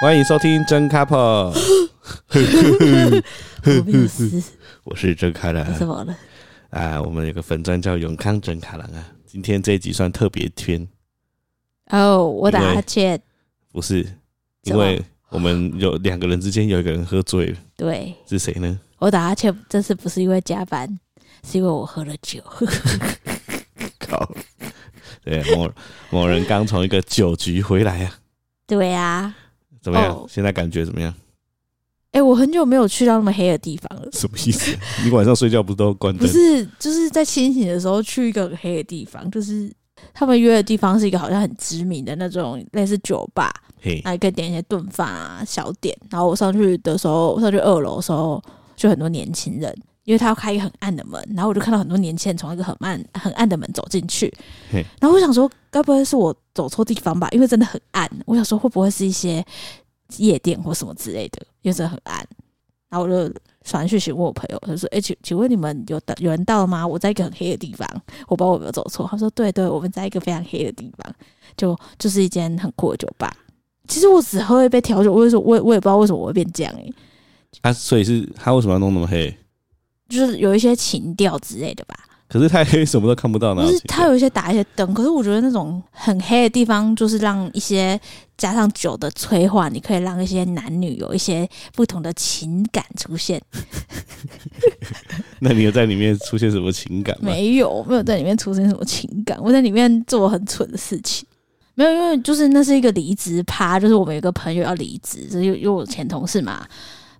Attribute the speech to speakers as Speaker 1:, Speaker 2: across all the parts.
Speaker 1: 欢迎收听真 couple。我是真开朗。
Speaker 2: 怎么了？
Speaker 1: 啊，我们有个粉专叫永康真开朗啊。今天这一集算特别篇。
Speaker 2: 哦，我打哈欠。
Speaker 1: 不是，因为我们有两个人之间有一个人喝醉了。
Speaker 2: 对，
Speaker 1: 是谁呢？
Speaker 2: 我打哈欠，这次不是因为加班，是因为我喝了酒。
Speaker 1: 靠！对，某某人刚从一个酒局回来啊。
Speaker 2: 对啊。
Speaker 1: 怎么样？Oh, 现在感觉怎么样？
Speaker 2: 哎、欸，我很久没有去到那么黑的地方了。
Speaker 1: 什么意思？你晚上睡觉不是都关灯？
Speaker 2: 不是，就是在清醒的时候去一个很黑的地方，就是他们约的地方是一个好像很知名的那种类似酒吧，嘿，还可以点一些炖饭啊、小点。然后我上去的时候，我上去二楼的时候，就很多年轻人，因为他要开一个很暗的门，然后我就看到很多年轻人从一个很暗、很暗的门走进去。嘿，然后我想说，该不会是我走错地方吧？因为真的很暗。我想说，会不会是一些夜店或什么之类的？因为真的很暗。然后我就传讯息问我朋友，他说：“哎、欸，请请问你们有有人到了吗？我在一个很黑的地方，我不知道我有没有走错。”他说：“对对，我们在一个非常黑的地方，就就是一间很酷的酒吧。其实我只喝一杯调酒，我也说，我我也不知道为什么我会变这样哎、欸。
Speaker 1: 啊，所以是他为什么要弄那么黑？
Speaker 2: 就是有一些情调之类的吧。”
Speaker 1: 可是太黑，什么都看不到呢。
Speaker 2: 就是它有一些打一些灯，可是我觉得那种很黑的地方，就是让一些加上酒的催化，你可以让一些男女有一些不同的情感出现。
Speaker 1: 那你有在里面出现什么情感吗？
Speaker 2: 没有，没有在里面出现什么情感。我在里面做很蠢的事情，没有，因为就是那是一个离职趴，就是我们有个朋友要离职，就是因为我前同事嘛。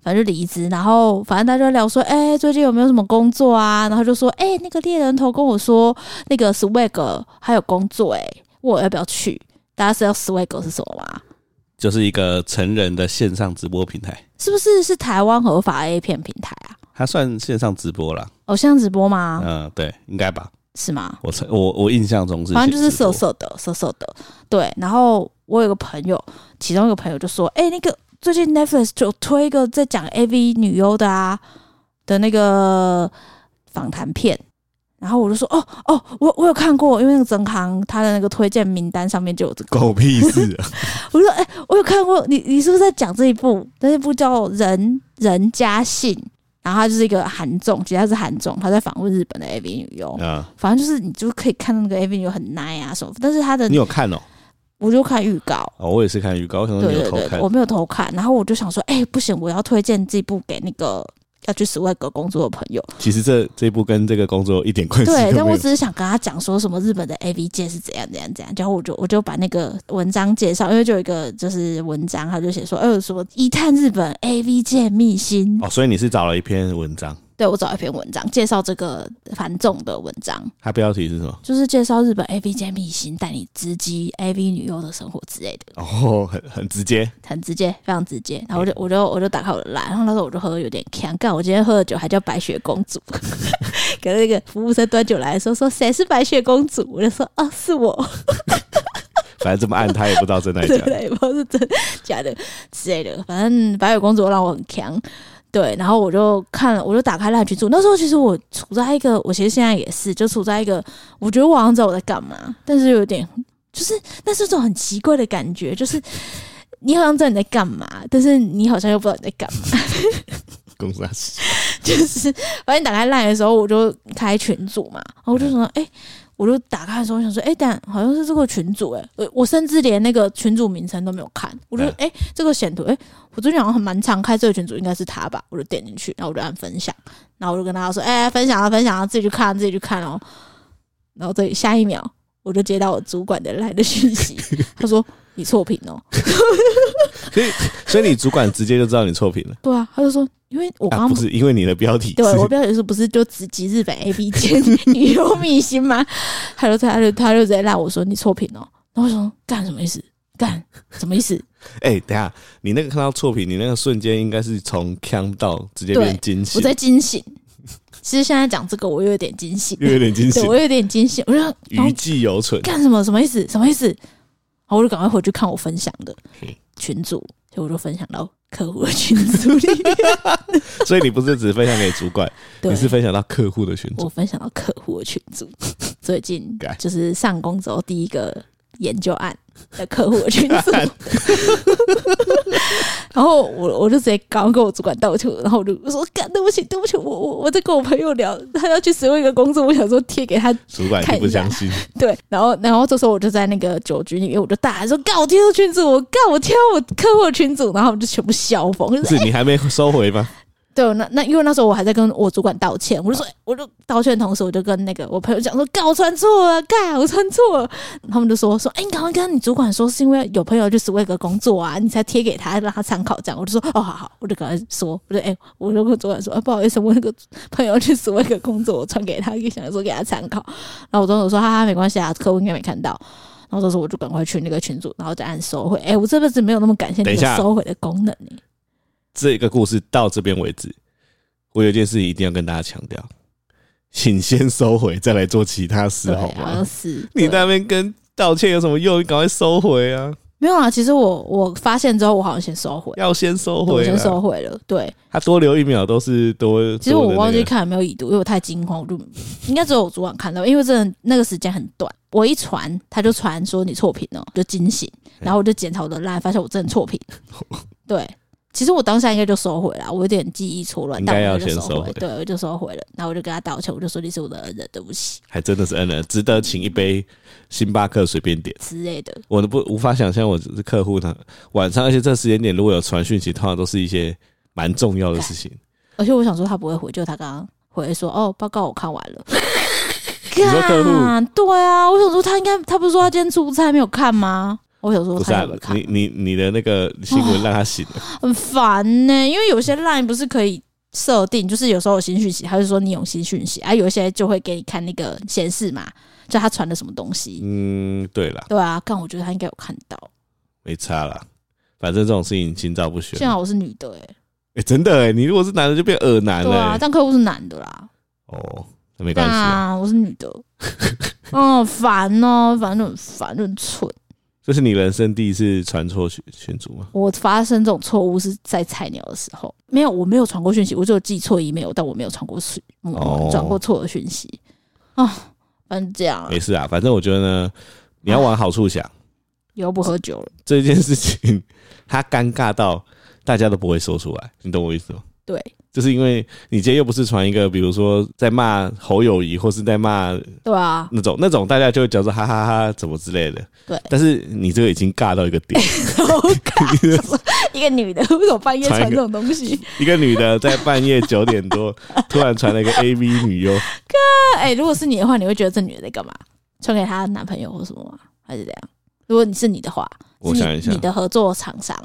Speaker 2: 反正就离职，然后反正大家就聊说，哎、欸，最近有没有什么工作啊？然后就说，哎、欸，那个猎人头跟我说，那个 Swag 还有工作、欸，哎，我要不要去？大家知道 Swag 是什么吗？
Speaker 1: 就是一个成人的线上直播平台，
Speaker 2: 是不是？是台湾合法 A 片平台啊？
Speaker 1: 它算线上直播啦。
Speaker 2: 哦，线上直播吗？
Speaker 1: 嗯，对，应该吧？
Speaker 2: 是吗？
Speaker 1: 我我我印象中是，
Speaker 2: 反正就是色色的，色色的。对，然后我有个朋友，其中一个朋友就说，哎、欸，那个。最近 Netflix 就推一个在讲 AV 女优的啊的那个访谈片，然后我就说哦哦，我我有看过，因为那个曾康他的那个推荐名单上面就有这个。
Speaker 1: 狗屁事啊！
Speaker 2: 我就说哎、欸，我有看过，你你是不是在讲这一部？那一部叫《人人家信》，然后他就是一个韩综，其实他是韩综，他在访问日本的 AV 女优啊，反正就是你就可以看到那个 AV 女优很 nice 啊什么，但是他的
Speaker 1: 你有看哦。
Speaker 2: 我就看预告
Speaker 1: 哦，我也是看预告，我可能没有偷看。对对对，我
Speaker 2: 没有偷看，然后我就想说，哎、欸，不行，我要推荐这部给那个要去 Swag 工作的朋友。
Speaker 1: 其实这这部跟这个工作一点关系都没有。
Speaker 2: 对，但我只是想跟他讲说什么日本的 AV 界是怎样怎样怎样，然后我就我就把那个文章介绍，因为就有一个就是文章，他就写说，哎、欸，什么一探日本 AV 界秘辛。
Speaker 1: 哦，所以你是找了一篇文章。
Speaker 2: 对，我找一篇文章介绍这个繁重的文章，
Speaker 1: 它标题是什么？就是
Speaker 2: 介绍日本 AV 界秘辛，带你直击 AV 女优的生活之类的。
Speaker 1: 哦，很很直接，
Speaker 2: 很直接，非常直接。然后我就我就我就打开我的 LINE，然后那时候我就喝的有点呛，干我今天喝的酒还叫白雪公主。可是那个服务生端酒来的时候说，谁是白雪公主？我就说啊，是我。
Speaker 1: 反正这么暗，他也不知道真的假的，
Speaker 2: 对，不知道是真假的之类的。反正白雪公主让我很呛。对，然后我就看了，我就打开烂群组。那时候其实我处在一个，我其实现在也是，就处在一个，我觉得我好像知道我在干嘛，但是有点，就是那是一种很奇怪的感觉，就是你好像知道你在干嘛，但是你好像又不知道你在干嘛。
Speaker 1: 公司，
Speaker 2: 就是反正打开烂的时候，我就开群组嘛，然后我就说，哎。我就打开的时候，我想说，哎、欸，但好像是这个群主、欸，哎，我我甚至连那个群主名称都没有看。我就，哎、欸，这个显图，哎、欸，我最近好像很蛮常开这个群主，应该是他吧？我就点进去，然后我就按分享，然后我就跟大家说，哎、欸，分享啊，分享啊，自己去看，自己去看哦。然后这里下一秒，我就接到我主管的来的讯息，他说你错评哦。
Speaker 1: 所以，所以你主管直接就知道你错评了。
Speaker 2: 对啊，他就说。因为我
Speaker 1: 刚不是因为你的标题，
Speaker 2: 对我标题是不是就直击日本 A B 界女优明星吗？他就他就他就直接赖我说你错评哦，然后我说干什么意思？干什么意思？
Speaker 1: 哎、欸，等下你那个看到错评，你那个瞬间应该是从呛到直接变惊醒。
Speaker 2: 我在惊醒。其实现在讲这个，我又有点惊喜，
Speaker 1: 又有点惊醒，
Speaker 2: 我有点惊喜。我说
Speaker 1: 余悸犹存，
Speaker 2: 干什么？什么意思？什么意思？我就赶快回去看我分享的群组，所以我就分享到。客户的群组里面，
Speaker 1: 所以你不是只分享给主管，你是分享到客户的群组。
Speaker 2: 我分享到客户的群组，最近就是上工之后第一个研究案。的客户的群组，然后我我就直接刚跟我主管道歉，然后我就说干对不起对不起，我我我在跟我朋友聊，他要去使用一个工作，我想说贴给他，
Speaker 1: 主管不相信，
Speaker 2: 对，然后然后这时候我就在那个酒局里面，我就大喊说干我贴到群组，我干我贴我客户的群组，然后我们就全部笑疯，
Speaker 1: 是你还没收回吗？
Speaker 2: 对，那那因为那时候我还在跟我主管道歉，我就说，我就道歉的同时，我就跟那个我朋友讲说，干我穿错了，干我穿错了。他们就说说，哎、欸，你赶快跟你主管说，是因为有朋友去 Swag 工作啊，你才贴给他，让他参考这样。我就说，哦，好好，我就赶快说，我就哎、欸，我就跟主管说，啊、不好意思，我那个朋友去 Swag 工作，我传给他，就想说给他参考。然后我总统说，哈哈，没关系啊，客户应该没看到。然后这时候我就赶快去那个群组，然后再按收回。哎、欸，我这辈子没有那么感谢那个收回的功能。
Speaker 1: 这个故事到这边为止。我有件事一定要跟大家强调，请先收回，再来做其他事，好吗？
Speaker 2: 是，
Speaker 1: 你在那边跟道歉有什么用？你赶快收回啊！
Speaker 2: 没有啊，其实我我发现之后，我好像先收回，
Speaker 1: 要先收回，
Speaker 2: 先收回了。对，
Speaker 1: 他多留一秒都是多。
Speaker 2: 其实我忘记看有没有已读，因为我太惊慌，我就应该只有我昨晚看到，因为真的那个时间很短。我一传，他就传说你错评了，就惊醒，然后我就检查我的 LINE，发现我真的错评。对。其实我当下应该就收回了，我有点记忆错乱，
Speaker 1: 应该要先收回。
Speaker 2: 对，我就收回了，然后我就跟他道歉，我就说你是我的恩人，对不起。
Speaker 1: 还真的是恩人，值得请一杯星巴克随便点
Speaker 2: 之类的。
Speaker 1: 我都不无法想象，我是客户他，晚上而且这时间点如果有传讯息，通常都是一些蛮重要的事情。
Speaker 2: 而且我想说他不会回，就他刚刚回说哦，报告我看完了。
Speaker 1: 你说客户？
Speaker 2: 对啊，我想说他应该，他不是说他今天出差没有看吗？我有时候
Speaker 1: 不是啊，你你你的那个新闻让他醒了，
Speaker 2: 很烦呢、欸。因为有些 line 不是可以设定，就是有时候有新讯息，他就说你有新讯息啊，有一些就会给你看那个显示嘛，就他传的什么东西。
Speaker 1: 嗯，对了，
Speaker 2: 对啊，但我觉得他应该有看到，
Speaker 1: 没差啦，反正这种事情心照不宣。
Speaker 2: 幸好我是女的、欸，哎，
Speaker 1: 哎，真的哎、欸，你如果是男的就变恶男了、
Speaker 2: 啊，但客户是男的啦。
Speaker 1: 哦，那没关系啊，
Speaker 2: 我是女的。哦，烦哦，反正很烦，很蠢。
Speaker 1: 这是你人生第一次传错群群组吗？我
Speaker 2: 发生这种错误是在菜鸟的时候，没有，我没有传过讯息，我就记错 email，但我没有传过讯，转过错的讯息。啊，反正这样，
Speaker 1: 没事啊，反正我觉得呢，你要往好处想，
Speaker 2: 以后不喝酒了，
Speaker 1: 这件事情它尴尬到大家都不会说出来，你懂我意思吗？
Speaker 2: 对。
Speaker 1: 就是因为你今天又不是传一个，比如说在骂侯友谊，或是在骂
Speaker 2: 对啊
Speaker 1: 那种那种，大家就会觉得哈哈哈哈怎么之类的。
Speaker 2: 对，
Speaker 1: 但是你这个已经尬到一个点，
Speaker 2: 一个女的为什么半夜传这种东西？
Speaker 1: 一个女的在半夜九点多突然传了一个 AV 女优。
Speaker 2: 哥哎、欸，如果是你的话，你会觉得这女的在干嘛？传给她男朋友或什么吗？还是怎样？如果你是你的话，
Speaker 1: 我想一下，
Speaker 2: 你的合作厂商。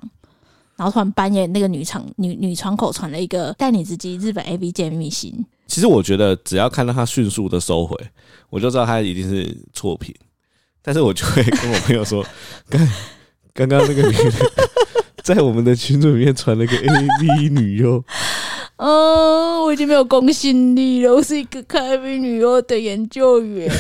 Speaker 2: 然后突然半夜，那个女窗女女窗口传了一个带你直击日本 AV 界秘密信。
Speaker 1: 其实我觉得，只要看到他迅速的收回，我就知道他一定是错评。但是我就会跟我朋友说，刚刚刚那个女的 在我们的群组里面传了个 AV 女优。
Speaker 2: 嗯，我已经没有公信力了。我是一个开 AV 女优的研究员，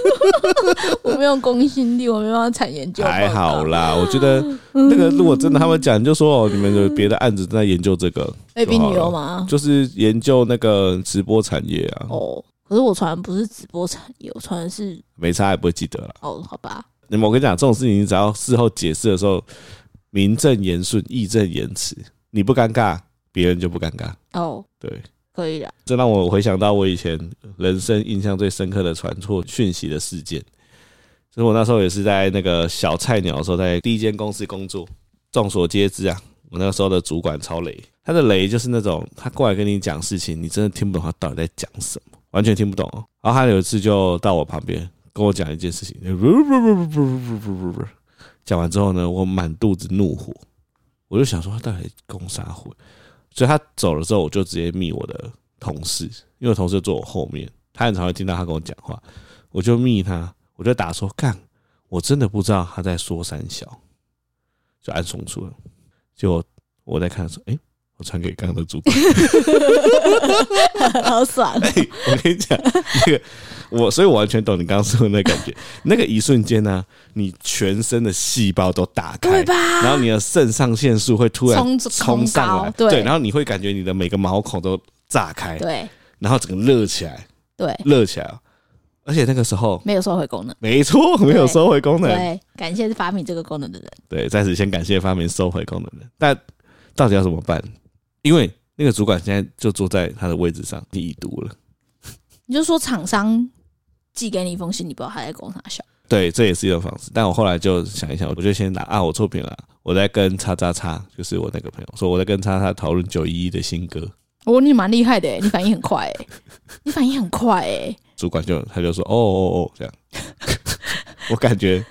Speaker 2: 我没有公信力，我没办法产研究。
Speaker 1: 还好啦，我觉得那个如果真的他们讲，就说哦，你们有别的案子正在研究这个
Speaker 2: ，A B 女优吗？
Speaker 1: 就是研究那个直播产业啊。
Speaker 2: 哦，可是我传的不是直播产业，我传的是
Speaker 1: 没差，也不会记得了。
Speaker 2: 哦，好吧。
Speaker 1: 那么我跟你讲，这种事情你只要事后解释的时候，名正言顺，义正言辞，你不尴尬。别人就不尴尬
Speaker 2: 哦，
Speaker 1: 对，
Speaker 2: 可以的。
Speaker 1: 这让我回想到我以前人生印象最深刻的传错讯息的事件。所以我那时候也是在那个小菜鸟的时候，在第一间公司工作。众所皆知啊，我那个时候的主管超雷，他的雷就是那种他过来跟你讲事情，你真的听不懂他到底在讲什么，完全听不懂。然后他有一次就到我旁边跟我讲一件事情，讲完之后呢，我满肚子怒火，我就想说他到底攻啥火？所以他走了之后，我就直接密我的同事，因为同事坐我后面，他很常会听到他跟我讲话，我就密他，我就打说干，我真的不知道他在说三小，就按送出了，结果我在看说，哎、欸，我传给刚刚的主管，
Speaker 2: 好爽、
Speaker 1: 欸！我跟你讲，那个我，所以我完全懂你刚刚说的那感觉，那个一瞬间呢，你全身的细胞都打开，
Speaker 2: 对吧？
Speaker 1: 然后你的肾上腺素会突然冲
Speaker 2: 冲
Speaker 1: 上来，
Speaker 2: 对，
Speaker 1: 然后你会感觉你的每个毛孔都炸开，
Speaker 2: 对，
Speaker 1: 然后整个热起来，
Speaker 2: 对，
Speaker 1: 热起来。而且那个时候
Speaker 2: 没有收回功能，
Speaker 1: 没错，没有收回功能。
Speaker 2: 对，感谢发明这个功能的人。
Speaker 1: 对，在此先感谢发明收回功能的人。但到底要怎么办？因为那个主管现在就坐在他的位置上，你已读了。
Speaker 2: 你就说厂商寄给你一封信，你不知道他在工厂笑。
Speaker 1: 对，这也是一种方式。但我后来就想一想，我就先拿啊，我错评了，我在跟叉叉叉，就是我那个朋友说，我在跟叉叉讨论九一一的新歌。
Speaker 2: 哦，你蛮厉害的，你反应很快，你反应很快，哎。
Speaker 1: 主管就他就说，哦哦哦，这样。我感觉，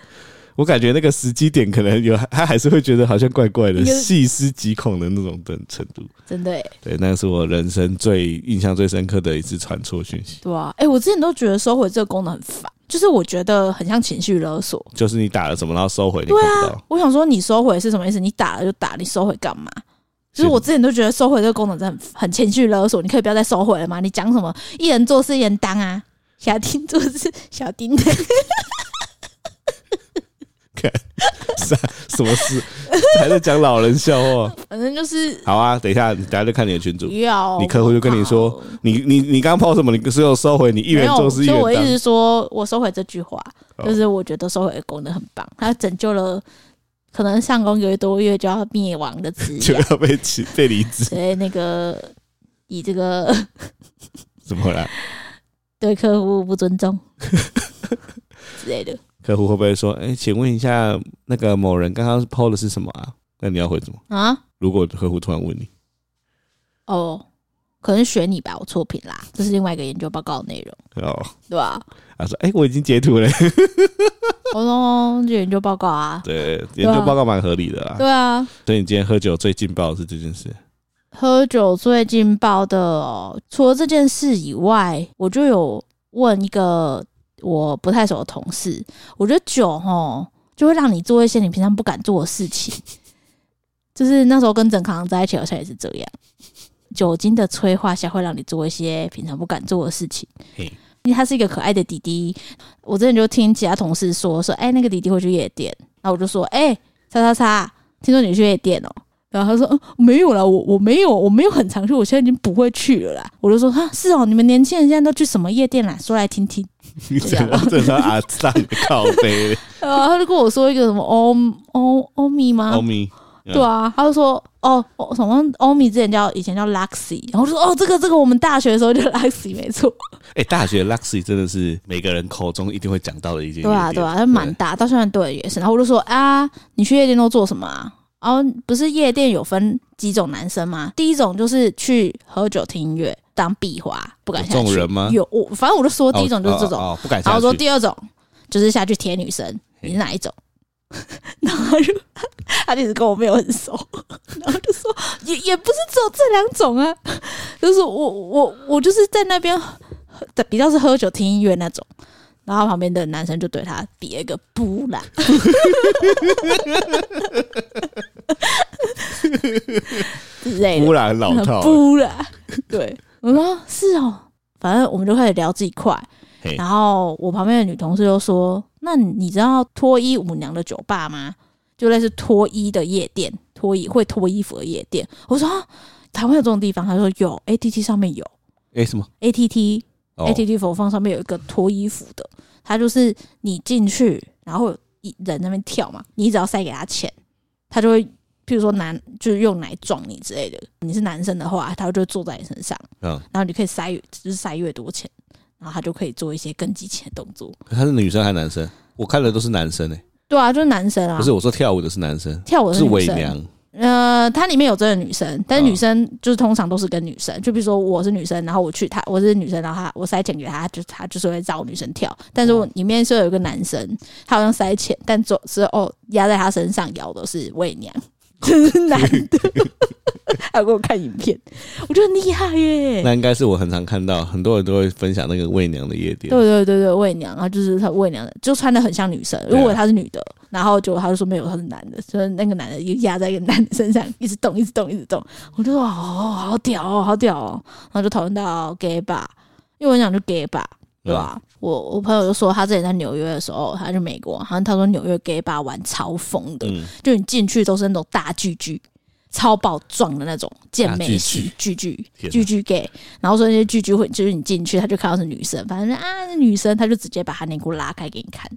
Speaker 1: 我感觉那个时机点可能有，他还是会觉得好像怪怪的，细思极恐的那种的程度。
Speaker 2: 真的，
Speaker 1: 对，那是我人生最印象最深刻的一次传错讯息。
Speaker 2: 对啊，哎，我之前都觉得收回这个功能很烦，就是我觉得很像情绪勒索。
Speaker 1: 就是你打了什么，然后收回，你
Speaker 2: 对啊，我想说你收回是什么意思？你打了就打，你收回干嘛？就是我之前都觉得收回这个功能真很情绪勒索，你可以不要再收回了吗？你讲什么一人做事一人当啊，小丁做事小丁的，
Speaker 1: 看啥什么事还在讲老人笑话？
Speaker 2: 反正就是
Speaker 1: 好啊，等一下，等下就看你的群主，
Speaker 2: 要
Speaker 1: 你客户就跟你说，你你你刚刚抛什么？你是有收回？你一元做事一元当。
Speaker 2: 所以我一直说我收回这句话，就是我觉得收回的功能很棒，它拯救了。可能上工一个多月就要灭亡的职业，
Speaker 1: 就要被辞被离职。
Speaker 2: 所以那个以这个
Speaker 1: 怎么了？
Speaker 2: 对客户不尊重之类的。
Speaker 1: 客户会不会说：“哎、欸，请问一下，那个某人刚刚 PO 的是什么啊？”那你要回什么啊？如果客户突然问你，
Speaker 2: 哦。可能选你吧，我错评啦，这是另外一个研究报告的内容，
Speaker 1: 哦，
Speaker 2: 对吧？
Speaker 1: 他说：“哎、欸，我已经截图了。”
Speaker 2: 我说：“这研究报告啊，
Speaker 1: 对，研究报告蛮合理的啦。”
Speaker 2: 对啊，
Speaker 1: 所以你今天喝酒最劲爆的是这件事。
Speaker 2: 喝酒最劲爆的、哦，除了这件事以外，我就有问一个我不太熟的同事，我觉得酒吼，就会让你做一些你平常不敢做的事情，就是那时候跟郑康在一起，好像也是这样。酒精的催化下，会让你做一些平常不敢做的事情。因为他是一个可爱的弟弟，我之前就听其他同事说说，哎、欸，那个弟弟会去夜店，然后我就说，哎、欸，叉叉叉，听说你去夜店哦、喔，然后他说，嗯，没有啦，我我没有，我没有很常去，我现在已经不会去了啦。我就说，哈，是哦、喔，你们年轻人现在都去什么夜店啦？说来听听。
Speaker 1: 你这阿赞靠北，
Speaker 2: 然后他就跟我说一个什么欧欧欧米吗？
Speaker 1: 欧米。
Speaker 2: 对啊，他就说哦，什么欧米之前叫以前叫 Luxy，然后就说哦，这个这个我们大学的时候就 Luxy 没错。
Speaker 1: 哎、欸，大学 Luxy 真的是每个人口中一定会讲到的一件。
Speaker 2: 对啊，对啊，它蛮大，到现在对也是。然后我就说啊，你去夜店都做什么啊？然后不是夜店有分几种男生吗？第一种就是去喝酒听音乐当壁花，不敢下去。这种人吗？有，我反正我就说第一种就是这种，哦哦哦、不敢下去。然后说第二种就是下去贴女生，你是哪一种？然后就 他一直跟我没有很熟，然后就说也也不是只有这两种啊，就是我我我就是在那边比较是喝酒听音乐那种，然后旁边的男生就对他比了一个不啦，
Speaker 1: 不啦很老套，
Speaker 2: 不啦，对，我说是哦，反正我们就开始聊这一块。然后我旁边的女同事就说：“那你知道脱衣舞娘的酒吧吗？就类似脱衣的夜店，脱衣会脱衣服的夜店。”我说：“台湾有这种地方？”他说：“有，ATT 上面有。”
Speaker 1: 哎，什么
Speaker 2: ？ATT，ATT 否放上面有一个脱衣服的，他就是你进去，然后一人在那边跳嘛，你只要塞给他钱，他就会，譬如说男就是用奶撞你之类的。你是男生的话，他就会坐在你身上，嗯，然后你可以塞，就是塞越多钱。然后他就可以做一些更激情的动作。
Speaker 1: 他是女生还是男生？我看的都是男生诶、欸。
Speaker 2: 对啊，就是男生啊。不
Speaker 1: 是我说跳舞的是男生，
Speaker 2: 跳舞的是
Speaker 1: 伪娘。
Speaker 2: 呃，它里面有真的女生，但是女生就是通常都是跟女生。就比如说我是女生，然后我去他，我是女生，然后他我塞钱给他，就他就是会找女生跳。但是我里面是有一个男生，他好像塞钱，但总是哦压在他身上咬的是伪娘。真是男的，还有给我看影片，我觉得很厉害耶。
Speaker 1: 那应该是我很常看到，很多人都会分享那个伪娘的夜店。
Speaker 2: 对对对对，伪娘啊，就是他伪娘的，就穿的很像女生。如果她是女的，然后就他就说没有，他是男的，所以那个男的就压在一个男的身上，一直动，一直动，一直动。我就说哦，好屌哦，好屌哦。然后就讨论到 gay bar，因为我想就 gay bar。对吧、啊？我我朋友就说，他之前在纽约的时候，他去美国，好像他说纽约 gay bar 玩超疯的，嗯、就你进去都是那种大巨巨，超爆壮的那种健美型巨巨巨巨 gay，然后说那些巨巨会就是你进去他就看到是女生，反正啊女生他就直接把他内裤拉开给你看。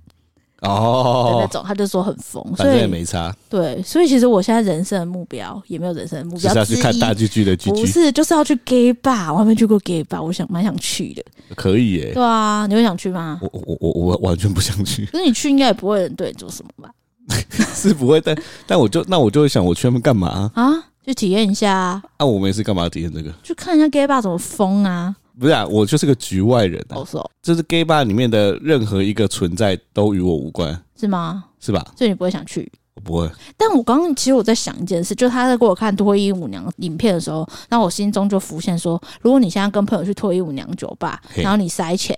Speaker 2: 哦，那种他就说很疯，所以
Speaker 1: 也没差。
Speaker 2: 对，所以其实我现在人生的目标也没有人生的目标，
Speaker 1: 是要去看大巨巨的巨巨，
Speaker 2: 不是就是要去 gay bar，我还没去过 gay bar，我想蛮想去的。
Speaker 1: 可以耶，
Speaker 2: 对啊，你会想去吗？
Speaker 1: 我我我我完全不想去。
Speaker 2: 可是你去应该也不会有人对你做什么吧？
Speaker 1: 是不会，但但我就那我就会想，我去那边干嘛啊？
Speaker 2: 去体验一下啊！
Speaker 1: 啊，我们也是干嘛要体验这个？
Speaker 2: 去看一下 gay bar 怎么疯啊！
Speaker 1: 不是啊，我就是个局外人啊。
Speaker 2: 哦，
Speaker 1: 这是 gay bar 里面的任何一个存在都与我无关，
Speaker 2: 是吗？
Speaker 1: 是吧？
Speaker 2: 所以你不会想去？
Speaker 1: 我不会。
Speaker 2: 但我刚刚其实我在想一件事，就他在给我看脱衣舞娘影片的时候，那我心中就浮现说，如果你现在跟朋友去脱衣舞娘酒吧，然后你塞钱，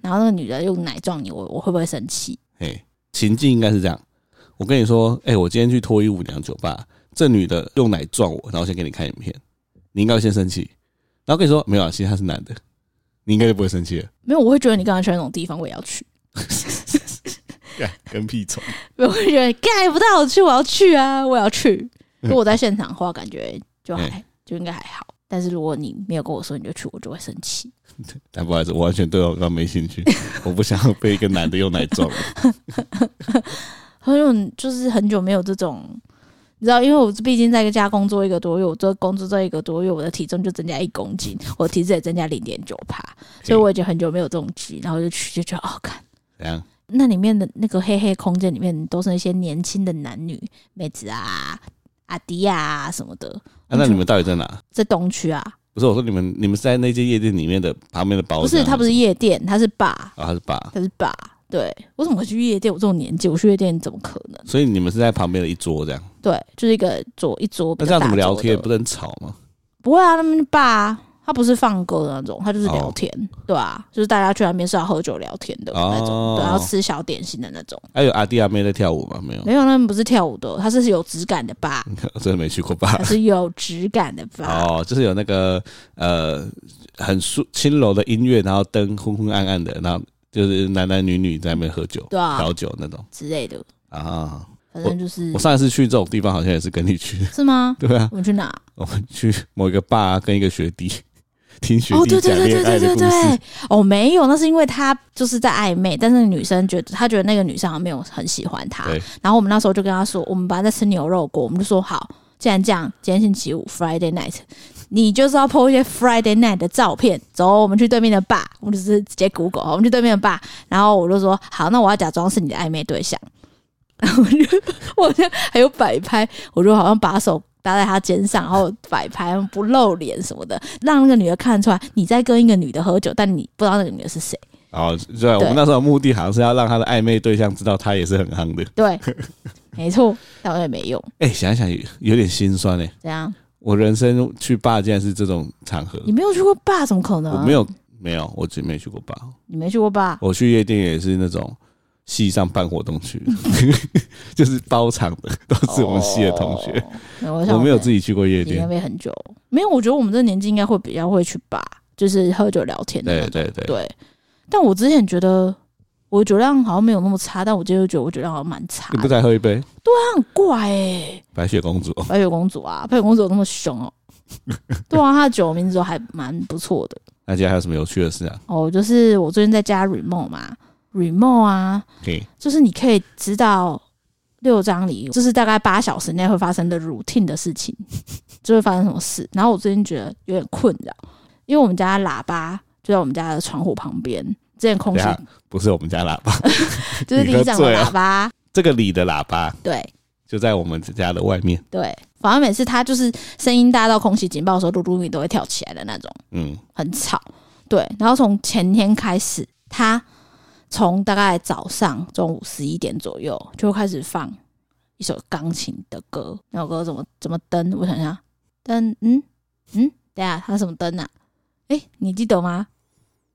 Speaker 2: 然后那个女的用奶撞你，我我会不会生气？
Speaker 1: 嘿，情境应该是这样。我跟你说，哎、欸，我今天去脱衣舞娘酒吧，这女的用奶撞我，然后先给你看影片，你应该会先生气，然后跟你说没有啊，其实他是男的。你应该就不会生气了。没有，
Speaker 2: 我会觉得你刚才去那种地方，我也要去。
Speaker 1: 跟屁虫。
Speaker 2: 我会觉得干不太好去，我要去啊，我要去。如果我在现场的话，感觉就还、欸、就应该还好。但是如果你没有跟我说你就去，我就会生气。
Speaker 1: 但不好意思，我完全对我刚刚没兴趣。我不想被一个男的用奶撞。
Speaker 2: 很久就是很久没有这种。你知道，因为我毕竟在一个家工作一个多月，我做工作这一个多月，我的体重就增加一公斤，我体脂也增加零点九帕，所以我已经很久没有这种局，然后就去就觉得哦，看，
Speaker 1: 怎样？
Speaker 2: 那里面的那个黑黑空间里面都是那些年轻的男女妹子啊、阿迪啊什么的。
Speaker 1: 啊，那你们到底在哪？
Speaker 2: 在东区啊？
Speaker 1: 不是，我说你们你们是在那间夜店里面的旁边的包厢？
Speaker 2: 不是，它不是夜店，它是 bar。
Speaker 1: 啊、哦，它是 bar，
Speaker 2: 它是 bar。对，我怎么会去夜店？我这种年纪，我去夜店怎么可能？
Speaker 1: 所以你们是在旁边的一桌这样？
Speaker 2: 对，就是一个桌一桌。那
Speaker 1: 这样怎么聊天？不是很吵吗？
Speaker 2: 不会啊，他们爸他不是放歌的那种，他就是聊天，哦、对啊，就是大家去那边是要喝酒聊天的那种，哦、对，要吃小点心的那种。还有
Speaker 1: 阿弟阿妹在跳舞吗？没有，
Speaker 2: 没有，他们不是跳舞的，他是有质感的吧？
Speaker 1: 我 真的没去过吧？
Speaker 2: 他是有质感的吧？
Speaker 1: 哦，就是有那个呃很舒轻柔的音乐，然后灯昏昏暗暗的，然后。就是男男女女在那边喝酒，对啊，调酒那种
Speaker 2: 之类的
Speaker 1: 啊。
Speaker 2: 反正就是我，
Speaker 1: 我上一次去这种地方，好像也是跟你去，
Speaker 2: 是吗？
Speaker 1: 对啊。
Speaker 2: 我们去哪？
Speaker 1: 我们去某一个吧，跟一个学弟 听学弟
Speaker 2: 哦，对对对对对对对。哦，没有，那是因为他就是在暧昧，但是女生觉得他觉得那个女生好像没有很喜欢他。然后我们那时候就跟他说，我们本来在吃牛肉锅，我们就说好，既然这样，今天星期五，Friday night。你就是要 po 一些 Friday night 的照片，走，我们去对面的吧我们就是直接 Google，我们去对面的吧然后我就说好，那我要假装是你的暧昧对象，然后我就我就还有摆拍，我就好像把手搭在他肩上，然后摆拍不露脸什么的，让那个女的看出来你在跟一个女的喝酒，但你不知道那个女的是谁。
Speaker 1: 哦，对，我们那时候的目的好像是要让他的暧昧对象知道他也是很夯的。
Speaker 2: 对，没错，但我也没用。
Speaker 1: 哎、想一想有点心酸呢、欸。
Speaker 2: 怎样？
Speaker 1: 我人生去霸竟然是这种场合，
Speaker 2: 你没有去过吧？怎么可能？
Speaker 1: 我没有，没有，我真没去过吧。
Speaker 2: 你没去过吧？
Speaker 1: 我去夜店也是那种系上办活动去，就是包场的，都是我们系的同学。哦、我没有自己去过夜店，
Speaker 2: 没很久。没有，我觉得我们这年纪应该会比较会去吧，就是喝酒聊天的。
Speaker 1: 对对对对。
Speaker 2: 但我之前觉得。我酒量好像没有那么差，但我今天就觉得我酒量好像蛮差。
Speaker 1: 你不再喝一杯？
Speaker 2: 对啊，很怪哎、欸。
Speaker 1: 白雪公主，
Speaker 2: 白雪公主啊，白雪公主有那么凶哦、喔？对啊，她的酒名字都还蛮不错的。
Speaker 1: 那今天还有什么有趣的事啊？
Speaker 2: 哦，就是我最近在加 remote 嘛，remote 啊，就是你可以知道六张里，就是大概八小时内会发生的 routine 的事情，就会发生什么事。然后我最近觉得有点困扰，因为我们家喇叭就在我们家的窗户旁边。这件空气
Speaker 1: 不是我们家喇叭，
Speaker 2: 就是里长的喇叭。
Speaker 1: 这个里的喇叭，
Speaker 2: 对，
Speaker 1: 就在我们家的外面。
Speaker 2: 对，反正每次他就是声音大到空气警报的时候，露露米都会跳起来的那种。嗯，很吵。对，然后从前天开始，他从大概早上中午十一点左右就开始放一首钢琴的歌。那首歌怎么怎么登？我想想，登嗯嗯，等下他什么登啊？哎，你记得
Speaker 1: 吗？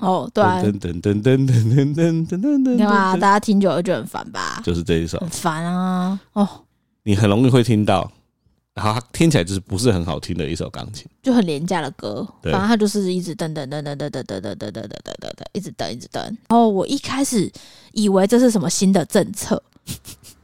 Speaker 2: 哦，对。
Speaker 1: 噔噔噔噔噔噔噔噔噔，
Speaker 2: 对吧？大家听久了就很烦吧？
Speaker 1: 就是这一首。
Speaker 2: 很烦啊！哦，
Speaker 1: 你很容易会听到，然后它听起来就是不是很好听的一首钢琴，
Speaker 2: 就很廉价的歌。反正它就是一直噔噔噔噔噔噔噔噔噔噔噔噔噔，一直噔一直噔。然后我一开始以为这是什么新的政策。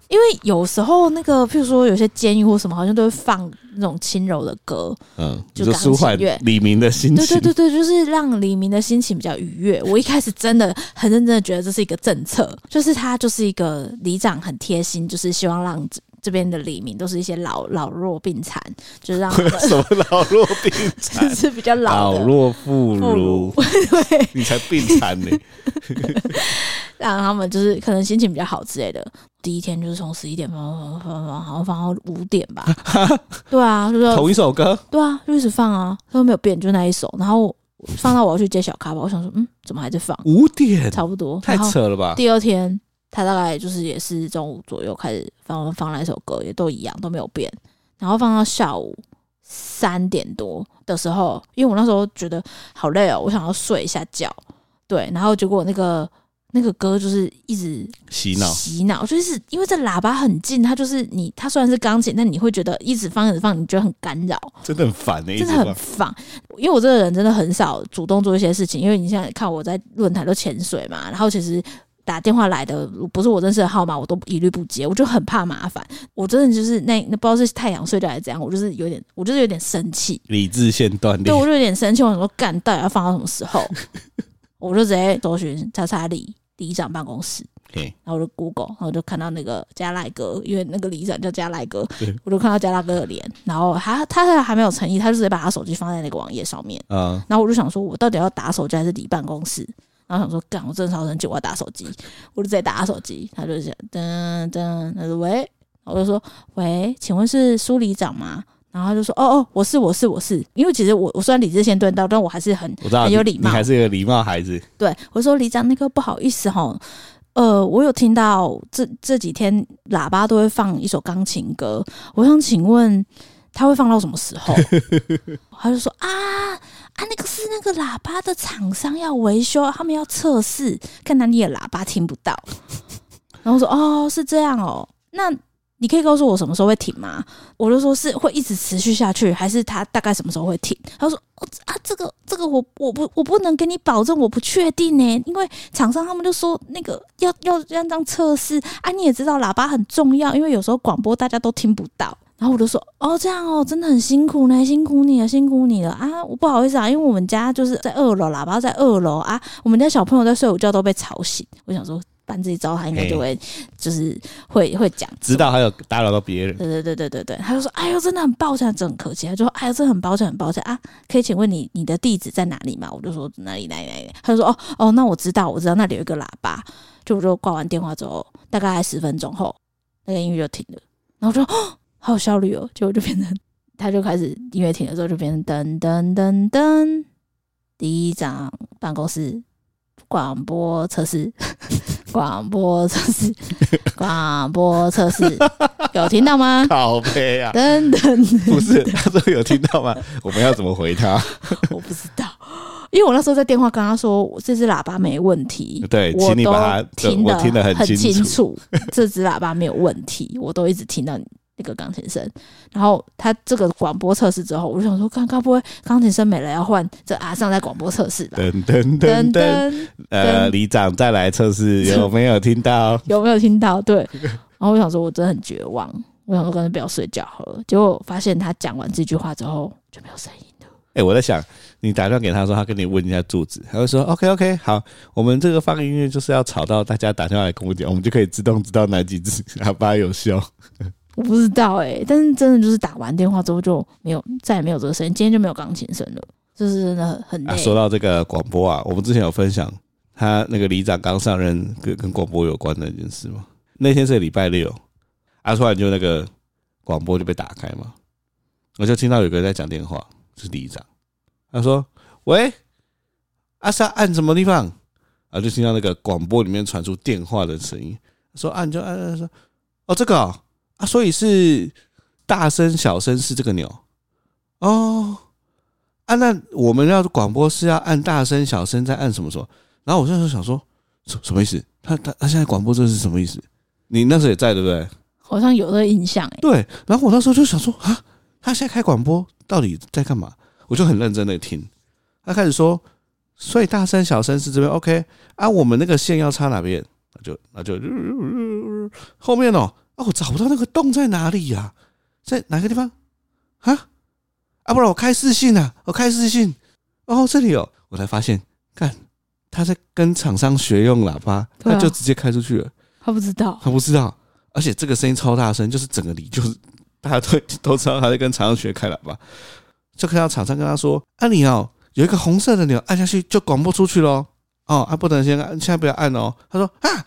Speaker 2: 因为有时候那个，譬如说有些监狱或什么，好像都会放那种轻柔的歌，
Speaker 1: 嗯，就舒缓李明的心情。
Speaker 2: 对对对对，就是让李明的心情比较愉悦。我一开始真的很认真的觉得这是一个政策，就是他就是一个里长很贴心，就是希望让这边的黎明都是一些老老弱病残，就是让
Speaker 1: 什么老弱病残，
Speaker 2: 是比较老
Speaker 1: 老弱妇孺，对，你才病残呢。
Speaker 2: 让他们就是可能心情比较好之类的。第一天就是从十一点放放放放，好像放到五点吧。对啊，就是
Speaker 1: 同一首歌。
Speaker 2: 对啊，就一直放啊，都没有变，就那一首。然后放到我要去接小咖吧，我想说，嗯，怎么还在放？
Speaker 1: 五点，
Speaker 2: 差不多，
Speaker 1: 太扯了吧？
Speaker 2: 第二天他大概就是也是中午左右开始放放那首歌，也都一样，都没有变。然后放到下午三点多的时候，因为我那时候觉得好累哦，我想要睡一下觉。对，然后结果那个那个歌就是一直
Speaker 1: 洗脑，
Speaker 2: 洗脑，就是因为这喇叭很近，它就是你，它虽然是钢琴，但你会觉得一直放一直放，你觉得很干扰，
Speaker 1: 真的很烦呢、欸，
Speaker 2: 真的很烦。因为我这个人真的很少主动做一些事情，因为你现在看我在论坛都潜水嘛，然后其实打电话来的不是我认识的号码，我都一律不接，我就很怕麻烦。我真的就是那那不知道是太阳睡觉还是怎样，我就是有点，我就是有点生气，
Speaker 1: 理智线断裂，
Speaker 2: 对，我就有点生气，我想说干，到底要放到什么时候？我就直接搜寻叉叉里里长办公室，然后我就 Google，然后就看到那个加赖哥，因为那个里长叫加赖哥，我就看到加赖哥的脸，然后他他还没有诚意，他就直接把他手机放在那个网页上面，嗯，然后我就想说，我到底要打手机还是里办公室？然后想说，干，我真的超生气，我要打手机，我就在打手机，他就讲噔噔，他说喂，我就说喂，请问是苏里长吗？然后他就说：“哦哦，我是我是我是，因为其实我我虽然理智先断到，但我还是很很有礼貌，
Speaker 1: 你还是一个礼貌孩子。”
Speaker 2: 对，我说：“里长，那个不好意思哈，呃，我有听到这这几天喇叭都会放一首钢琴歌，我想请问他会放到什么时候？” 他就说：“啊啊，那个是那个喇叭的厂商要维修，他们要测试，看哪里的喇叭听不到。”然后说：“哦，是这样哦，那。”你可以告诉我什么时候会停吗？我就说是会一直持续下去，还是他大概什么时候会停？他说：“哦啊，这个这个我我不我不能给你保证，我不确定呢，因为厂商他们就说那个要要要这样测试啊。你也知道喇叭很重要，因为有时候广播大家都听不到。然后我就说：哦，这样哦，真的很辛苦呢，辛苦你了，辛苦你了啊！我不好意思啊，因为我们家就是在二楼，喇叭在二楼啊，我们家小朋友在睡午觉都被吵醒。我想说。”办这一招，他应该就会就是会会讲，
Speaker 1: 知道还有打扰到别人。
Speaker 2: 对对对对对对，他就说：“哎呦，真的很抱歉，真很客气。”他就说：“哎呦，真的很抱歉，很抱歉啊！可以请问你你的地址在哪里吗？”我就说：“哪里哪里哪里。”他就说：“哦哦，那我知道，我知道那里有一个喇叭。”就我就挂完电话之后，大概十分钟后，那个音乐就停了。然后我说：“哦，好有效率哦！”结果就变成，他就开始音乐停了之后就变成噔噔噔噔，第一张办公室广播测试。广播测试，广播测试，有听到吗？
Speaker 1: 好悲啊！
Speaker 2: 噔噔，
Speaker 1: 不是，他说有听到吗？我们要怎么回他？
Speaker 2: 我不知道，因为我那时候在电话跟他说，这只喇叭没问题。
Speaker 1: 对，请你把它听得听得很清楚，
Speaker 2: 这只喇叭没有问题，我都一直听到你。那个钢琴声，然后他这个广播测试之后，我就想说，刚刚不会钢琴声没了，要换这阿尚在广播测试吧？
Speaker 1: 噔噔噔噔，呃，里长再来测试，有没有听到？
Speaker 2: 有没有听到？对。然后我想说，我真的很绝望，我想说，干脆不要睡觉好了。结果发现他讲完这句话之后就没有声音了。
Speaker 1: 哎，我在想，你打电话给他说，他跟你问一下住址，他会说 OK OK，好，我们这个放音乐就是要吵到大家打电话来跟我讲，我们就可以自动知道哪几只 喇叭有效。
Speaker 2: 我不知道哎、欸，但是真的就是打完电话之后就没有，再也没有这个声音。今天就没有钢琴声了，就是真的很累。啊，说
Speaker 1: 到这个广播啊，我们之前有分享他那个里长刚上任跟跟广播有关的一件事嘛。那天是礼拜六，啊，突然就那个广播就被打开嘛，我就听到有个人在讲电话，是里长。他说：“喂，阿、啊、是按什么地方？”啊，就听到那个广播里面传出电话的声音，说按就按，按，说。哦，这个哦啊，所以是大声小声是这个钮哦啊，那我们要广播是要按大声小声再按什么什么？然后我那时候想说什什么意思？他他他现在广播这是什么意思？你那时候也在对不对？
Speaker 2: 好像有这个印象哎。
Speaker 1: 对，然后我那时候就想说啊，他现在开广播到底在干嘛？我就很认真的听。他开始说，所以大声小声是这边 OK 啊，我们那个线要插哪边？那就那就后面哦啊，我找不到那个洞在哪里呀？在哪个地方？啊啊，不然我开视讯啊，我开视讯哦，这里哦，我才发现，看他在跟厂商学用喇叭，他就直接开出去了。
Speaker 2: 他不知道，
Speaker 1: 他不知道，而且这个声音超大声，就是整个里就是大家都 都知道他在跟厂商学开喇叭，就看到厂商跟他说：“啊，你哦，有一个红色的钮，按下去就广播出去喽。”哦，啊，不能先按，现在不要按哦。他说：“啊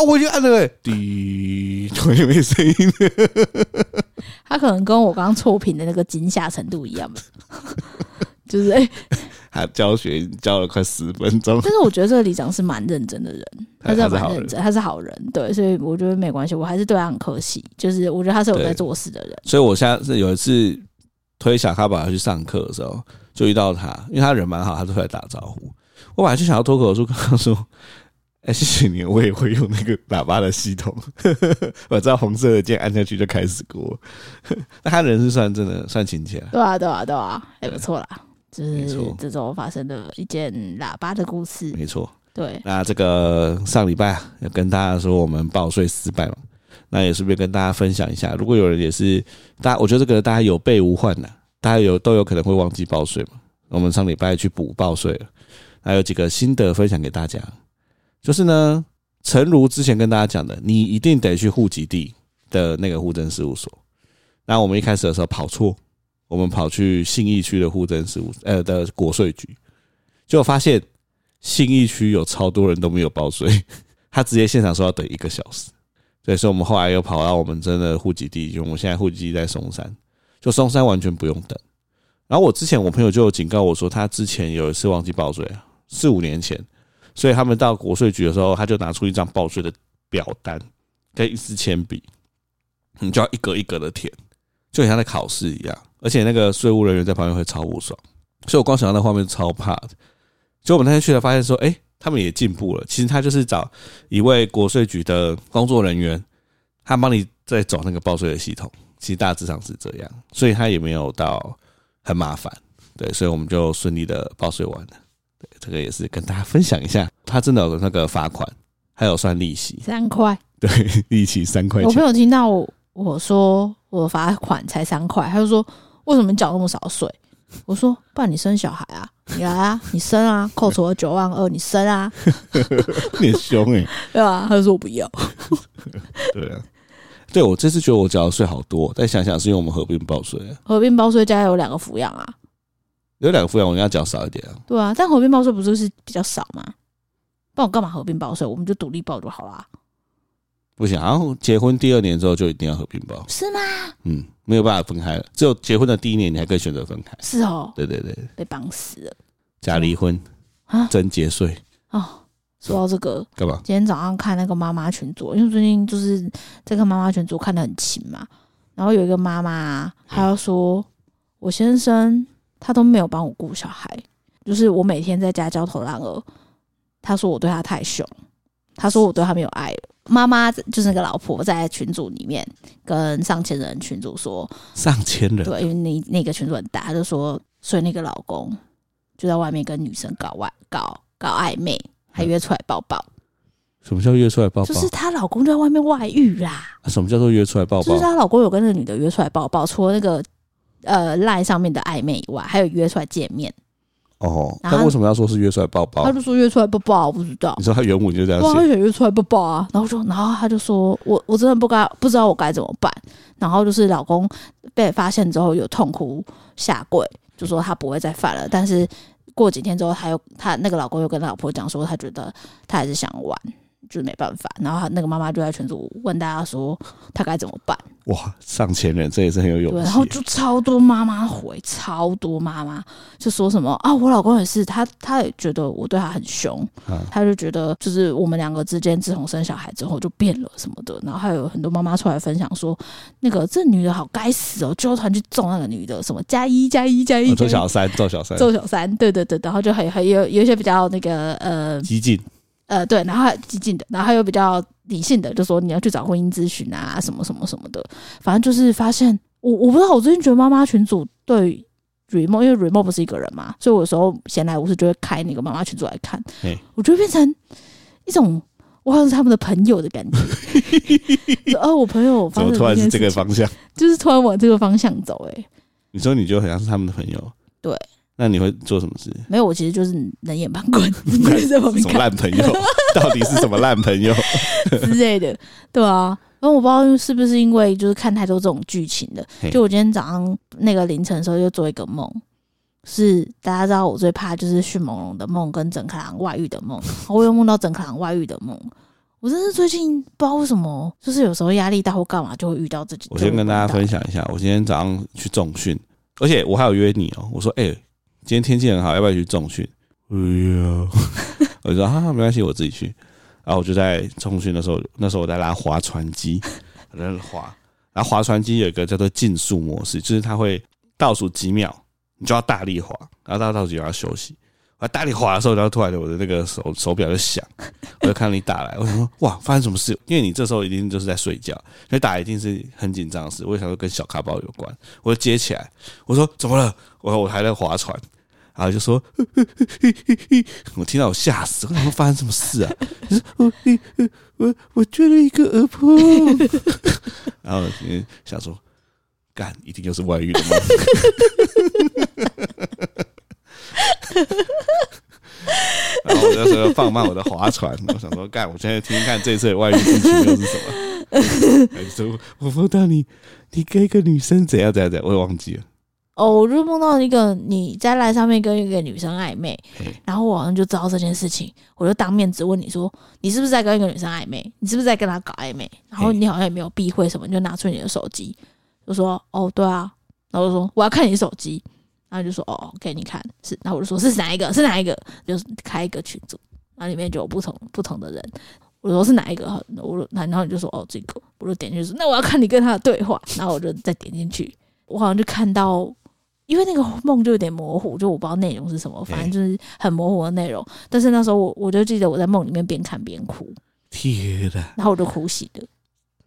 Speaker 1: 啊，我已经按了诶，滴，突然没声音。”
Speaker 2: 他可能跟我刚刚错频的那个惊吓程度一样吧，就是哎。
Speaker 1: 他教学教了快十分钟，
Speaker 2: 但是我觉得这个里长是蛮认真的人，他是蛮认真，他是好人，对，所以我觉得没关系，我还是对他很客气，就是我觉得他是有在做事的人。
Speaker 1: 所以我现在是有一次推小咖宝去上课的时候，就遇到他，因为他人蛮好，他就出来打招呼。我本来就想要脱口而出跟他说：“哎、欸，谢谢你，我也会用那个喇叭的系统，我知道红色的键按下去就开始过。”那他人是算真的算亲切，
Speaker 2: 对啊，对啊，对啊，还不错啦。就是这种发生的一件喇叭的故事，
Speaker 1: 没错。
Speaker 2: 对，
Speaker 1: 那这个上礼拜要跟大家说我们报税失败嘛，那也顺便跟大家分享一下，如果有人也是，大家我觉得这个大家有备无患呐，大家有都有可能会忘记报税嘛。我们上礼拜去补报税了，还有几个心得分享给大家，就是呢，诚如之前跟大家讲的，你一定得去户籍地的那个户政事务所。那我们一开始的时候跑错。我们跑去信义区的户政事务呃的国税局，结果发现信义区有超多人都没有报税，他直接现场说要等一个小时，所以说我们后来又跑到我们真的户籍地，就我们现在户籍地在松山，就松山完全不用等。然后我之前我朋友就警告我说，他之前有一次忘记报税，四五年前，所以他们到国税局的时候，他就拿出一张报税的表单跟一支铅笔，你就要一格一格的填，就很像在考试一样。而且那个税务人员在旁边会超不爽，所以我光想到那画面超怕的。就我们那天去了，发现说，哎，他们也进步了。其实他就是找一位国税局的工作人员，他帮你在走那个报税的系统。其实大致上是这样，所以他也没有到很麻烦。对，所以我们就顺利的报税完了。对，这个也是跟大家分享一下，他真的有那个罚款，还有算利息，
Speaker 2: 三块。
Speaker 1: 对，利息三块钱。
Speaker 2: 我朋友听到我说我罚款才三块，他就说。为什么你缴那么少税？我说，不然你生小孩啊，你来啊，你生啊，扣除了九万二，你生啊，
Speaker 1: 你凶哎、欸，
Speaker 2: 对吧？他就说我不要，
Speaker 1: 对啊，对我这次觉得我缴的税好多，再想想是因为我们合并报税，
Speaker 2: 合并报税加有两个抚养啊，
Speaker 1: 有两个抚养，我应该缴少一点啊，
Speaker 2: 对啊，但合并报税不就是比较少吗？不然我干嘛合并报税？我们就独立报就好啦。不
Speaker 1: 行，然后结婚第二年之后就一定要合并报，
Speaker 2: 是吗？
Speaker 1: 嗯，没有办法分开了，只有结婚的第一年你还可以选择分开。
Speaker 2: 是哦，
Speaker 1: 对对对，
Speaker 2: 被绑死了，
Speaker 1: 假离婚啊，真节税
Speaker 2: 哦。说到这个，
Speaker 1: 干嘛？
Speaker 2: 今天早上看那个妈妈群组，因为最近就是在看妈妈群组看的很勤嘛，然后有一个妈妈，她要说，我先生他都没有帮我顾小孩，就是我每天在家焦头烂额，他说我对他太凶，他说我对他没有爱了。妈妈就是那个老婆，在群组里面跟上千人群组说，
Speaker 1: 上千人
Speaker 2: 对，因为那那个群组很大，他就说，所以那个老公就在外面跟女生搞外搞搞暧昧，还约出来抱抱。
Speaker 1: 什么叫约出来抱抱？
Speaker 2: 就是她老公就在外面外遇啦。
Speaker 1: 什么叫做约出来抱抱？
Speaker 2: 就是她老公有跟那个女的约出来抱抱，除了那个呃赖上面的暧昧以外，还有约出来见面。
Speaker 1: 哦，那为什么要说是约出来抱抱？
Speaker 2: 他就说约出来抱抱，我不知道。
Speaker 1: 你说他原文就这样写，
Speaker 2: 他想约出来抱抱啊。然后说，然后他就说我我真的不该不知道我该怎么办。然后就是老公被发现之后有痛哭下跪，就说他不会再犯了。但是过几天之后，他又他那个老公又跟他老婆讲说，他觉得他还是想玩，就是没办法。然后他那个妈妈就在群组问大家说，她该怎么办？
Speaker 1: 哇，上千人，这也是很有勇气。
Speaker 2: 对，然后就超多妈妈回，超多妈妈就说什么啊，我老公也是，他他也觉得我对他很凶，啊、他就觉得就是我们两个之间自从生小孩之后就变了什么的。然后还有很多妈妈出来分享说，那个这女的好该死哦，揪团去揍那个女的，什么加一加一加一，
Speaker 1: 揍小三，揍小三，
Speaker 2: 揍小三，对对对，然后就还还有有一些比较那个呃
Speaker 1: 激进。
Speaker 2: 呃，对，然后还激进的，然后还有比较理性的，就说你要去找婚姻咨询啊，什么什么什么的，反正就是发现我我不知道，我最近觉得妈妈群组对 remote，因为 remote 不是一个人嘛，所以我有时候闲来无事就会开那个妈妈群组来看，嘿我就会变成一种我好像是他们的朋友的感觉，哦，我朋友
Speaker 1: 怎么突然是这个方向，
Speaker 2: 就是突然往这个方向走，哎，
Speaker 1: 你说你就好像是他们的朋友，
Speaker 2: 对。
Speaker 1: 那你会做什么事？
Speaker 2: 没有，我其实就是冷眼旁观，什么
Speaker 1: 烂朋友？到底是什么烂朋友
Speaker 2: 之类的？对啊，然后我不知道是不是因为就是看太多这种剧情的。就我今天早上那个凌晨的时候，又做一个梦，是大家知道我最怕就是迅猛龙的梦跟整克朗外遇的梦，我又梦到整克朗外遇的梦。我真是最近不知道为什么，就是有时候压力大或干嘛就会遇到这几。
Speaker 1: 我先跟大家分享一下，我今天早上去重训，而且我还有约你哦、喔。我说，哎、欸。今天天气很好，要不要去重训？哎呀，我就说哈哈，没关系，我自己去。然后我就在重训的时候，那时候我在拉划船机，我在划。然后划船机有一个叫做竞速模式，就是它会倒数几秒，你就要大力划，然后到倒数几秒要休息。我大力划的时候，然后突然我的那个手手表就响，我就看到你打来，我想说哇，发生什么事？因为你这时候一定就是在睡觉，所以打一定是很紧张的事。我想说跟小卡包有关，我就接起来，我说怎么了？我说我还在划船。然后就说，我听到我吓死，我想说发生什么事啊？我我我追了一个儿婆，然后想说，干一定又是外遇的吗？然后我就说放慢我的划船，我想说干，我现在听听看这次的外遇剧情又是什么？还 是说我梦到你，你跟一个女生怎样怎样怎样，我也忘记了。
Speaker 2: 哦，我就梦到一个你在赖上面跟一个女生暧昧，然后我好像就知道这件事情，我就当面质问你说，你是不是在跟一个女生暧昧？你是不是在跟她搞暧昧？然后你好像也没有避讳什么，你就拿出你的手机，就说哦，对啊，然后我就说我要看你手机，然后就说哦，给你看是，然后我就说是哪一个？是哪一个？就是开一个群组，然后里面就有不同不同的人，我说是哪一个？我然后你就说哦，这个，我就点进去说，那我要看你跟他的对话，然后我就再点进去，我好像就看到。因为那个梦就有点模糊，就我不知道内容是什么，反正就是很模糊的内容。但是那时候我我就记得我在梦里面边看边哭，
Speaker 1: 天哪！
Speaker 2: 然后我就哭醒的，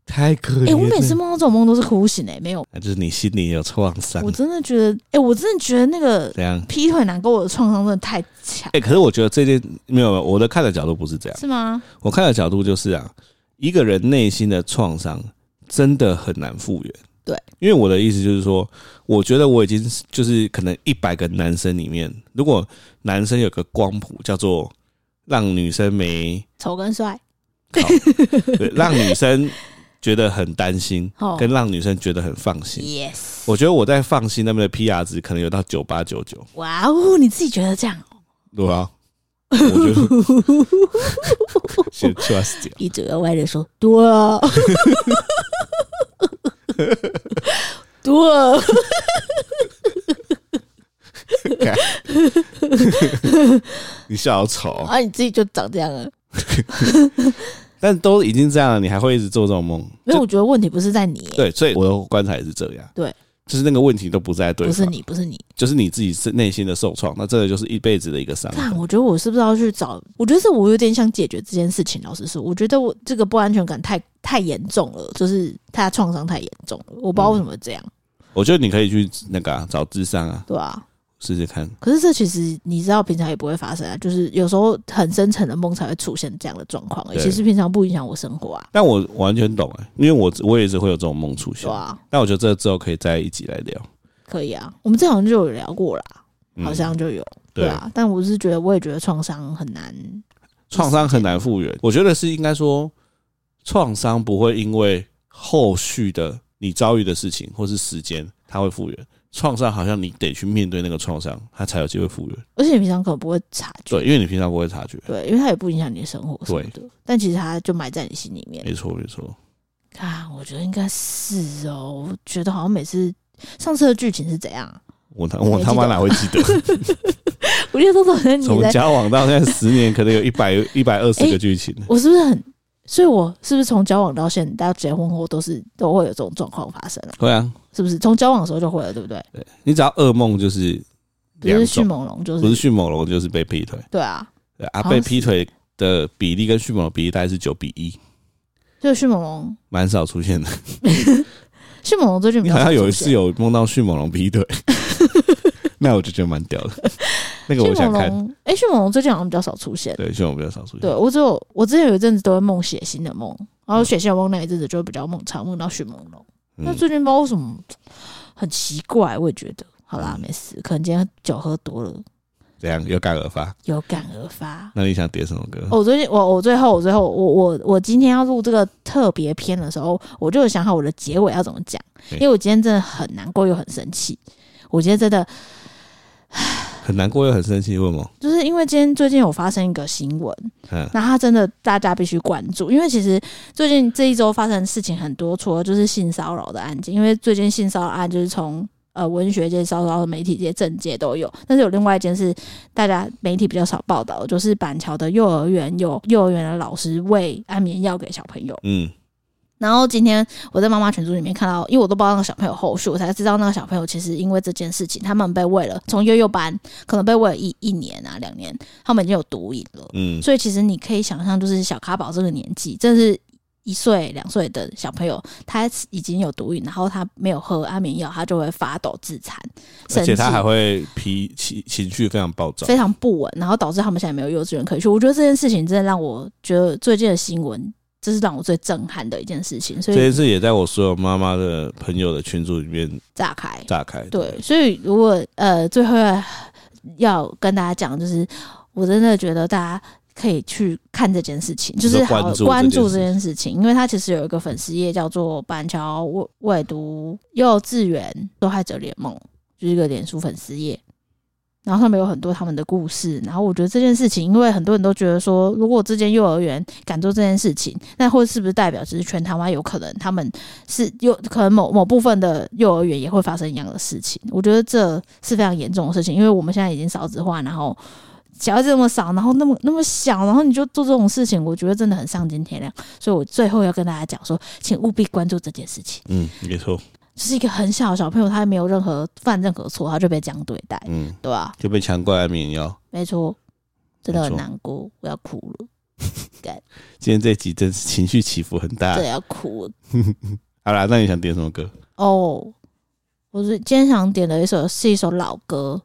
Speaker 1: 太可怜。哎、
Speaker 2: 欸，我每次梦到这种梦都是哭醒哎、欸，没有，
Speaker 1: 那就是你心里有创伤。
Speaker 2: 我真的觉得，哎、欸，我真的觉得那个这样劈腿男跟我的创伤真的太强。
Speaker 1: 哎、欸，可是我觉得这件没有没有，我的看的角度不是这样，
Speaker 2: 是吗？
Speaker 1: 我看的角度就是啊，一个人内心的创伤真的很难复原。
Speaker 2: 对，
Speaker 1: 因为我的意思就是说，我觉得我已经就是可能一百个男生里面，如果男生有个光谱叫做让女生没
Speaker 2: 丑跟帅，
Speaker 1: 对，让女生觉得很担心，跟让女生觉得很放心。
Speaker 2: Yes，
Speaker 1: 我觉得我在放心那边的 PR 值可能有到九八九九。
Speaker 2: 哇哦，你自己觉得这样？
Speaker 1: 对啊，我觉得 先 trust
Speaker 2: 一左一歪的说，对啊。多，
Speaker 1: 你笑好丑
Speaker 2: 啊！你自己就长这样了，
Speaker 1: 但都已经这样了，你还会一直做这种梦？
Speaker 2: 因为我觉得问题不是在你，
Speaker 1: 对，所以我的观察也是这样，
Speaker 2: 对，
Speaker 1: 就是那个问题都不在对，
Speaker 2: 不是你，不是你，
Speaker 1: 就是你自己是内心的受创，那这个就是一辈子的一个伤。
Speaker 2: 那我觉得我是不是要去找？我觉得是我有点想解决这件事情。老实说，我觉得我这个不安全感太。太严重了，就是他创伤太严重了，我不知道为什么这样。嗯、我觉得你可以去那个、啊、找智商啊，对啊，试试看。可是这其实你知道，平常也不会发生啊，就是有时候很深层的梦才会出现这样的状况。对其实平常不影响我生活啊。但我完全懂哎、欸，因为我我也是会有这种梦出现。对啊，但我觉得这之后可以再一起来聊。可以啊，我们这好像就有聊过啦，好像就有、嗯、对啊。但我是觉得，我也觉得创伤很难，创伤很难复原。我觉得是应该说。创伤不会因为后续的你遭遇的事情或是时间，它会复原。
Speaker 1: 创伤好像你得去面对那个创伤，它才有机会复原。
Speaker 2: 而且你平常可能不会察觉，
Speaker 1: 对，因为你平常不会察觉，
Speaker 2: 对，因为它也不影响你的生活什么的。对，但其实它就埋在你心里面。
Speaker 1: 没错，没错。
Speaker 2: 啊，我觉得应该是哦。我觉得好像每次上次的剧情是怎样？
Speaker 1: 我他我他妈哪会记得？
Speaker 2: 我觉得都是
Speaker 1: 从交往到现在十年，可能有一百一百二十个剧情。
Speaker 2: 我是不是很？所以我是不是从交往到现在到结婚后都是都会有这种状况发生啊？
Speaker 1: 会啊，
Speaker 2: 是不是从交往的时候就会了？对不对？
Speaker 1: 对，你只要噩梦就是
Speaker 2: 不是迅猛龙，就是不
Speaker 1: 是迅猛龙，就是被劈腿。
Speaker 2: 对啊，
Speaker 1: 对啊，被劈腿的比例跟迅猛龙比例大概是九比一。
Speaker 2: 就迅猛龙
Speaker 1: 蛮少出现的。
Speaker 2: 迅猛龙最近
Speaker 1: 好像有一次有梦到迅猛龙劈腿，那我就觉得蛮屌的。那个我想看。
Speaker 2: 哎，迅猛龙最近好像比较少出现。
Speaker 1: 对，迅猛龙比较少出现。
Speaker 2: 对我只有我之前有一阵子都会梦血腥的梦，然后血腥的梦那一阵子就会比较梦常梦到迅猛龙。那最近不知道为什么很奇怪，我也觉得。好啦，没事，可能今天酒喝多了。
Speaker 1: 这样有感而发，
Speaker 2: 有感而发。
Speaker 1: 那你想点什么歌？
Speaker 2: 我最近，我我最后，我最后，我我我今天要录这个特别篇的时候，我就有想好我的结尾要怎么讲，因为我今天真的很难过又很生气。我今天真的
Speaker 1: 很难过又很生气，为什么？
Speaker 2: 就是因为今天最近有发生一个新闻，嗯，那他真的大家必须关注，因为其实最近这一周发生的事情很多，除了就是性骚扰的案件，因为最近性骚扰案就是从。呃，文学界、稍稍的媒体界、政界都有，但是有另外一件事，大家媒体比较少报道，就是板桥的幼儿园有幼儿园的老师喂安眠药给小朋友。嗯，然后今天我在妈妈群组里面看到，因为我都不知道那个小朋友后续，我才知道那个小朋友其实因为这件事情，他们被喂了，从幼幼班可能被喂了一一年啊两年，他们已经有毒瘾了。嗯，所以其实你可以想象，就是小卡宝这个年纪，这是。一岁两岁的小朋友，他已经有毒瘾，然后他没有喝安眠药，他就会发抖自残，
Speaker 1: 而且他还会脾气情绪非常暴躁，
Speaker 2: 非常不稳，然后导致他们现在没有幼稚园可以去。我觉得这件事情真的让我觉得最近的新闻，这是让我最震撼的一件事情。所以这件
Speaker 1: 事也在我所有妈妈的朋友的群组里面
Speaker 2: 炸开，
Speaker 1: 炸开。
Speaker 2: 对，所以如果呃最后要，跟大家讲，就是我真的觉得大家。可以去看这件事情，就是好关注这件事情，因为它其实有一个粉丝页叫做“板桥未未读幼稚园受害者联盟”，就是一个脸书粉丝页，然后上面有很多他们的故事。然后我觉得这件事情，因为很多人都觉得说，如果这间幼儿园敢做这件事情，那或是不是代表就是全台湾有可能他们是有可能某某部分的幼儿园也会发生一样的事情？我觉得这是非常严重的事情，因为我们现在已经少子化，然后。小孩子这么少，然后那么那么小，然后你就做这种事情，我觉得真的很丧尽天良。所以我最后要跟大家讲说，请务必关注这件事情。
Speaker 1: 嗯，没错，
Speaker 2: 就是一个很小的小朋友，他还没有任何犯任何错，他就被这样对待，嗯，对吧？
Speaker 1: 就被强灌安眠药，
Speaker 2: 没错，真的很难过，我要哭了。
Speaker 1: 今天这集真是情绪起伏很大，
Speaker 2: 对，要哭了。
Speaker 1: 好啦，那你想点什么歌？
Speaker 2: 哦，我是今天想点的一首是一首老歌。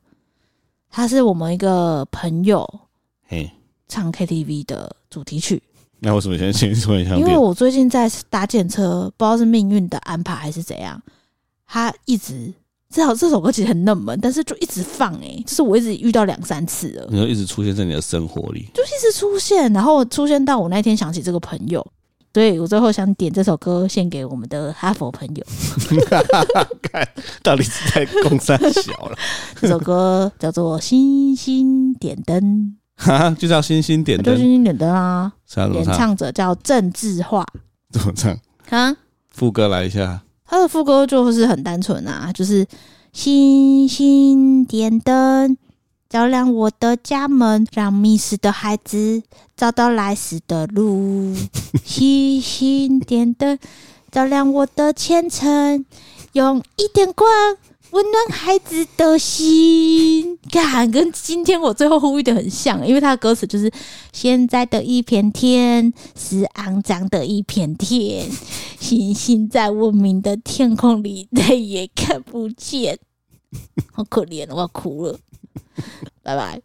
Speaker 2: 它是我们一个朋友，嘿，唱 KTV 的主题曲。
Speaker 1: 那为什么现在心里突然想？
Speaker 2: 因为我最近在搭建车，不知道是命运的安排还是怎样，他一直至少这首歌其实很冷门，但是就一直放哎、欸，就是我一直遇到两三次了，
Speaker 1: 你就一直出现在你的生活里，
Speaker 2: 就一直出现，然后出现到我那天想起这个朋友。所以我最后想点这首歌献给我们的哈佛朋友。
Speaker 1: 看到底是在公三小了。
Speaker 2: 这首歌叫做《星星点灯》，
Speaker 1: 哈，就叫《星星点灯》，
Speaker 2: 就星星点灯啊。演唱者叫郑智化，
Speaker 1: 怎么唱？啊，副歌来一下。
Speaker 2: 他的副歌就是很单纯啊，就是星星点灯。照亮我的家门，让迷失的孩子找到来时的路。星星点灯，照亮我的前程，用一点光温暖孩子的心。看，跟今天我最后呼吁的很像，因为他的歌词就是：现在的一片天是肮脏的一片天，星星在文明的天空里再也看不见。好可怜，我要哭了。拜拜。